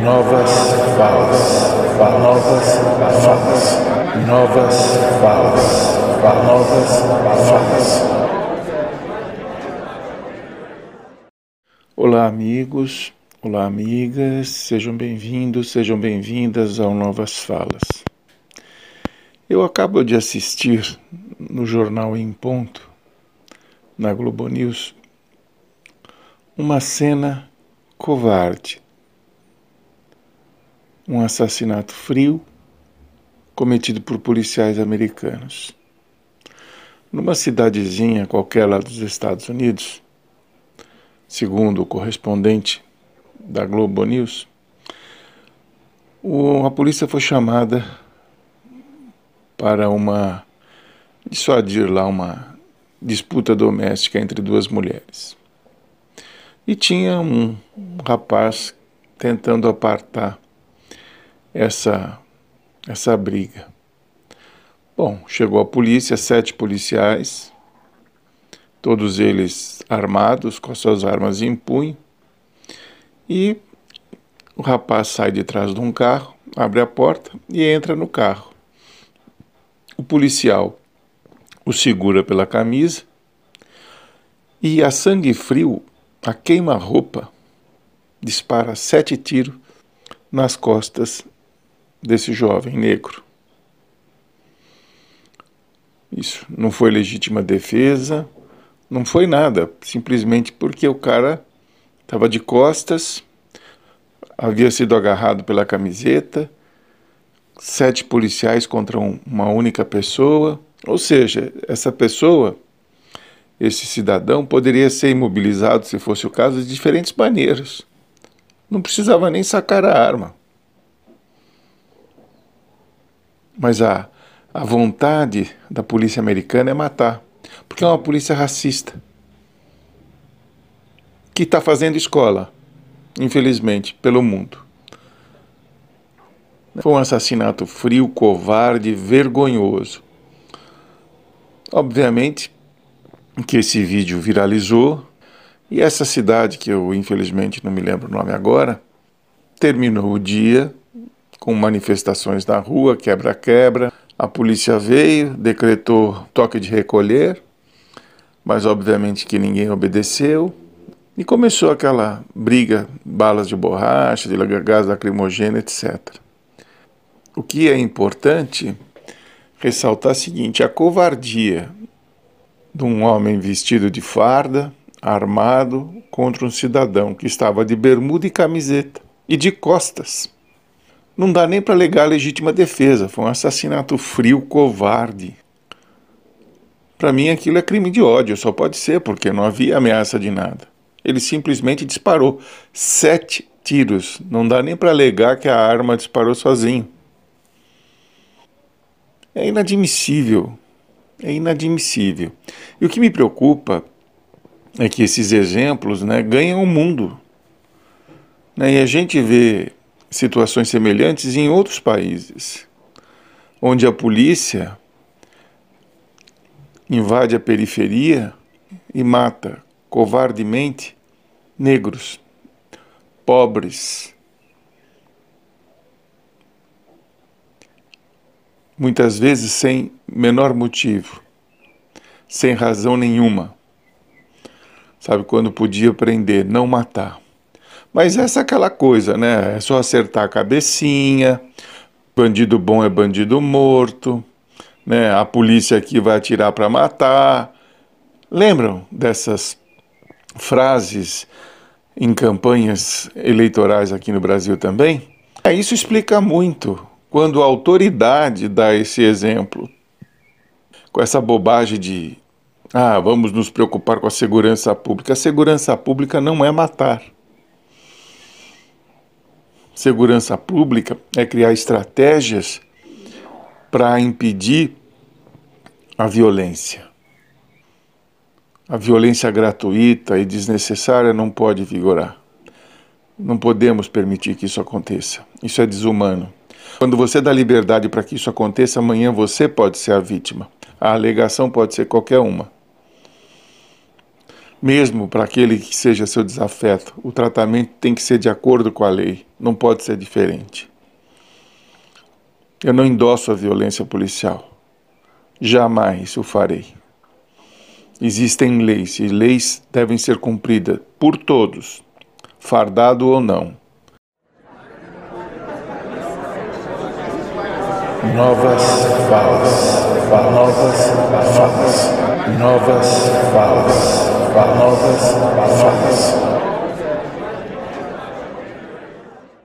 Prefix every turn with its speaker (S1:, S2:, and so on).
S1: Novas falas, novas falas, novas falas, novas falas. Olá, amigos. Olá, amigas. Sejam bem-vindos, sejam bem-vindas ao Novas Falas. Eu acabo de assistir no jornal Em Ponto, na Globo News, uma cena covarde um assassinato frio cometido por policiais americanos. Numa cidadezinha qualquer lá dos Estados Unidos, segundo o correspondente da Globo News, a polícia foi chamada para uma dissuadir lá uma disputa doméstica entre duas mulheres. E tinha um rapaz tentando apartar essa, essa briga. Bom, chegou a polícia, sete policiais, todos eles armados, com as suas armas em punho, e o rapaz sai de trás de um carro, abre a porta e entra no carro. O policial o segura pela camisa e a sangue frio, a queima-roupa, dispara sete tiros nas costas desse jovem negro. Isso não foi legítima defesa, não foi nada, simplesmente porque o cara estava de costas, havia sido agarrado pela camiseta, sete policiais contra um, uma única pessoa, ou seja, essa pessoa, esse cidadão, poderia ser imobilizado, se fosse o caso, de diferentes maneiras. Não precisava nem sacar a arma. Mas a, a vontade da polícia americana é matar, porque é uma polícia racista que está fazendo escola, infelizmente, pelo mundo. Foi um assassinato frio, covarde, vergonhoso. Obviamente que esse vídeo viralizou e essa cidade, que eu infelizmente não me lembro o nome agora, terminou o dia com manifestações na rua, quebra-quebra. A polícia veio, decretou toque de recolher, mas obviamente que ninguém obedeceu. E começou aquela briga, balas de borracha, de gás lacrimogêneo, etc. O que é importante ressaltar é o seguinte: a covardia de um homem vestido de farda, armado, contra um cidadão que estava de bermuda e camiseta e de costas. Não dá nem para alegar legítima defesa, foi um assassinato frio, covarde. Para mim aquilo é crime de ódio, só pode ser, porque não havia ameaça de nada. Ele simplesmente disparou sete tiros, não dá nem para alegar que a arma disparou sozinho. É inadmissível, é inadmissível. E o que me preocupa é que esses exemplos né, ganham o mundo. Né, e a gente vê situações semelhantes em outros países, onde a polícia invade a periferia e mata covardemente negros, pobres, muitas vezes sem menor motivo, sem razão nenhuma. Sabe, quando podia prender, não matar. Mas essa é aquela coisa, né? É só acertar a cabecinha, bandido bom é bandido morto, né? A polícia aqui vai atirar para matar. Lembram dessas frases em campanhas eleitorais aqui no Brasil também? É, isso explica muito quando a autoridade dá esse exemplo. Com essa bobagem de ah, vamos nos preocupar com a segurança pública. A segurança pública não é matar. Segurança pública é criar estratégias para impedir a violência. A violência gratuita e desnecessária não pode vigorar. Não podemos permitir que isso aconteça. Isso é desumano. Quando você dá liberdade para que isso aconteça, amanhã você pode ser a vítima. A alegação pode ser qualquer uma. Mesmo para aquele que seja seu desafeto, o tratamento tem que ser de acordo com a lei, não pode ser diferente. Eu não endosso a violência policial. Jamais o farei. Existem leis e leis devem ser cumpridas por todos, fardado ou não. Novas falas, novas falas, novas falas, novas falas.